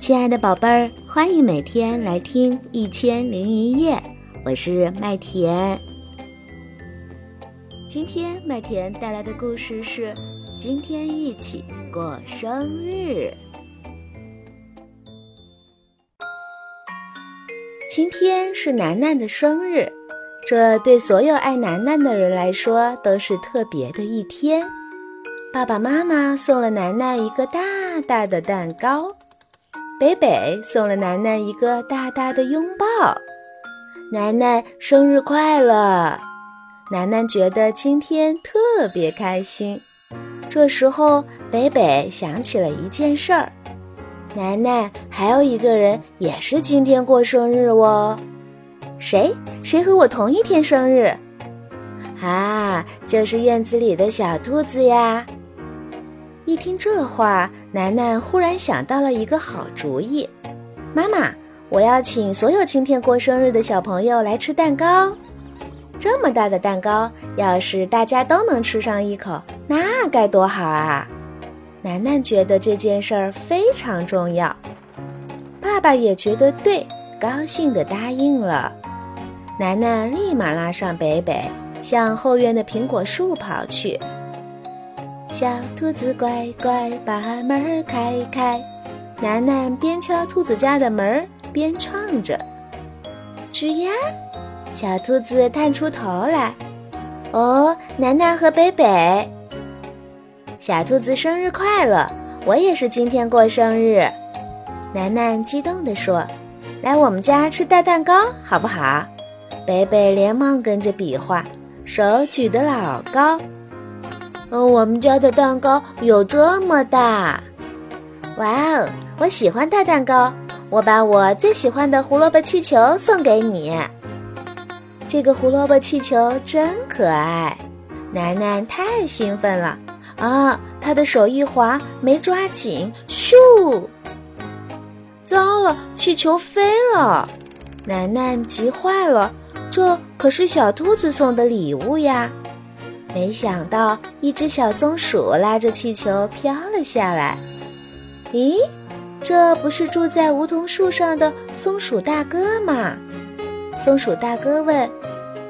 亲爱的宝贝儿，欢迎每天来听《一千零一夜》，我是麦田。今天麦田带来的故事是：今天一起过生日。今天是楠楠的生日，这对所有爱楠楠的人来说都是特别的一天。爸爸妈妈送了楠楠一个大大的蛋糕。北北送了楠楠一个大大的拥抱，楠楠生日快乐！楠楠觉得今天特别开心。这时候，北北想起了一件事儿：楠楠还有一个人也是今天过生日哦。谁？谁和我同一天生日？啊，就是院子里的小兔子呀！一听这话，楠楠忽然想到了一个好主意。妈妈，我要请所有今天过生日的小朋友来吃蛋糕。这么大的蛋糕，要是大家都能吃上一口，那该多好啊！楠楠觉得这件事儿非常重要。爸爸也觉得对，高兴地答应了。楠楠立马拉上北北，向后院的苹果树跑去。小兔子乖乖，把门开开。楠楠边敲兔子家的门边唱着：“吱呀！”小兔子探出头来。哦，楠楠和北北，小兔子生日快乐！我也是今天过生日。楠楠激动地说：“来我们家吃大蛋糕，好不好？”北北连忙跟着比划，手举得老高。嗯，我们家的蛋糕有这么大，哇哦！我喜欢大蛋糕，我把我最喜欢的胡萝卜气球送给你。这个胡萝卜气球真可爱，楠楠太兴奋了啊！她的手一滑，没抓紧，咻！糟了，气球飞了！楠楠急坏了，这可是小兔子送的礼物呀。没想到，一只小松鼠拉着气球飘了下来。咦，这不是住在梧桐树上的松鼠大哥吗？松鼠大哥问：“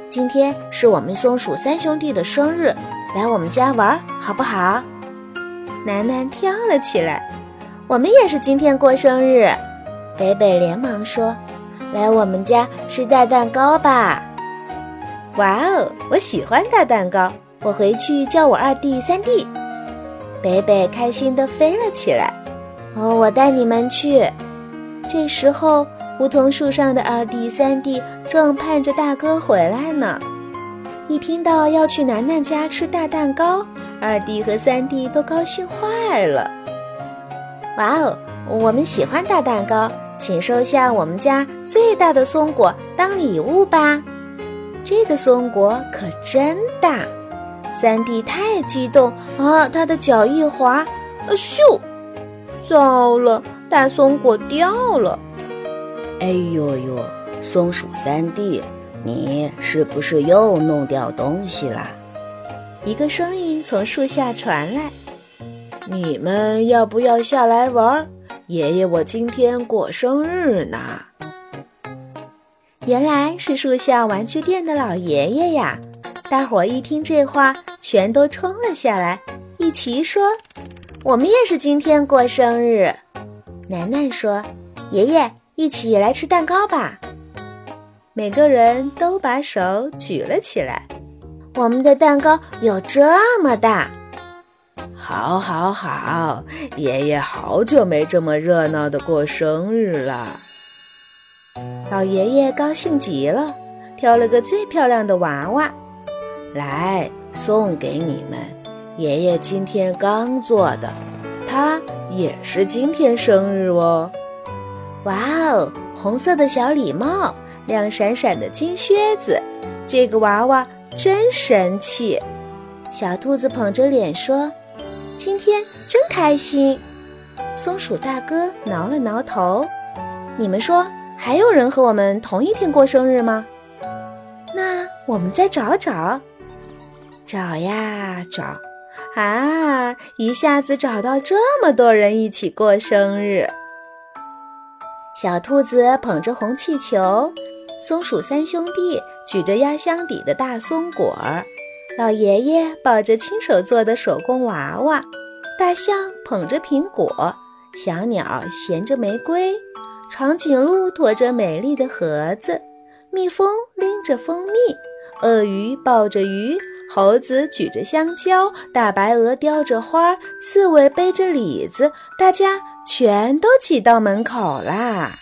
今天是我们松鼠三兄弟的生日，来我们家玩好不好？”楠楠跳了起来：“我们也是今天过生日。”北北连忙说：“来我们家吃大蛋糕吧！”哇哦，我喜欢大蛋糕。我回去叫我二弟、三弟，北北开心地飞了起来。哦，我带你们去。这时候，梧桐树上的二弟、三弟正盼着大哥回来呢。一听到要去楠楠家吃大蛋糕，二弟和三弟都高兴坏了。哇哦，我们喜欢大蛋糕，请收下我们家最大的松果当礼物吧。这个松果可真大。三弟太激动啊！他的脚一滑，啊咻！糟了，大松果掉了！哎呦呦，松鼠三弟，你是不是又弄掉东西啦？一个声音从树下传来：“你们要不要下来玩？爷爷我今天过生日呢。”原来是树下玩具店的老爷爷呀！大伙儿一听这话，全都冲了下来，一齐说：“我们也是今天过生日。”楠楠说：“爷爷，一起来吃蛋糕吧！”每个人都把手举了起来。我们的蛋糕有这么大！好，好，好！爷爷好久没这么热闹的过生日了。老爷爷高兴极了，挑了个最漂亮的娃娃。来送给你们，爷爷今天刚做的，他也是今天生日哦。哇哦，红色的小礼帽，亮闪闪的金靴子，这个娃娃真神气。小兔子捧着脸说：“今天真开心。”松鼠大哥挠了挠头：“你们说，还有人和我们同一天过生日吗？那我们再找找。”找呀找，啊！一下子找到这么多人一起过生日。小兔子捧着红气球，松鼠三兄弟举着压箱底的大松果儿，老爷爷抱着亲手做的手工娃娃，大象捧着苹果，小鸟衔着玫瑰，长颈鹿驮着美丽的盒子，蜜蜂拎着蜂蜜，鳄鱼抱着鱼。猴子举着香蕉，大白鹅叼着花，刺猬背着李子，大家全都挤到门口啦。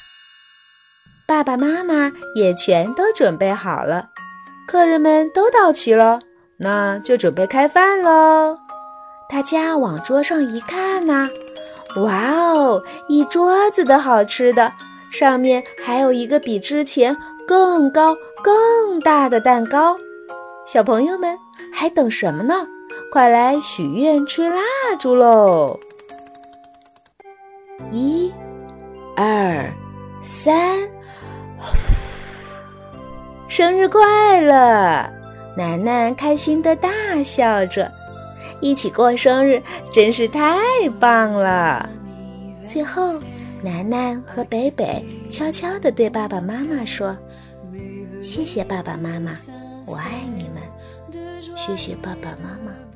爸爸妈妈也全都准备好了，客人们都到齐了，那就准备开饭喽。大家往桌上一看呐，哇哦，一桌子的好吃的，上面还有一个比之前更高、更大的蛋糕。小朋友们还等什么呢？快来许愿、吹蜡烛喽！一、二、三，生日快乐！楠楠开心的大笑着，一起过生日真是太棒了。最后，楠楠和北北悄悄地对爸爸妈妈说：“谢谢爸爸妈妈。”我爱你，谢谢爸爸妈妈。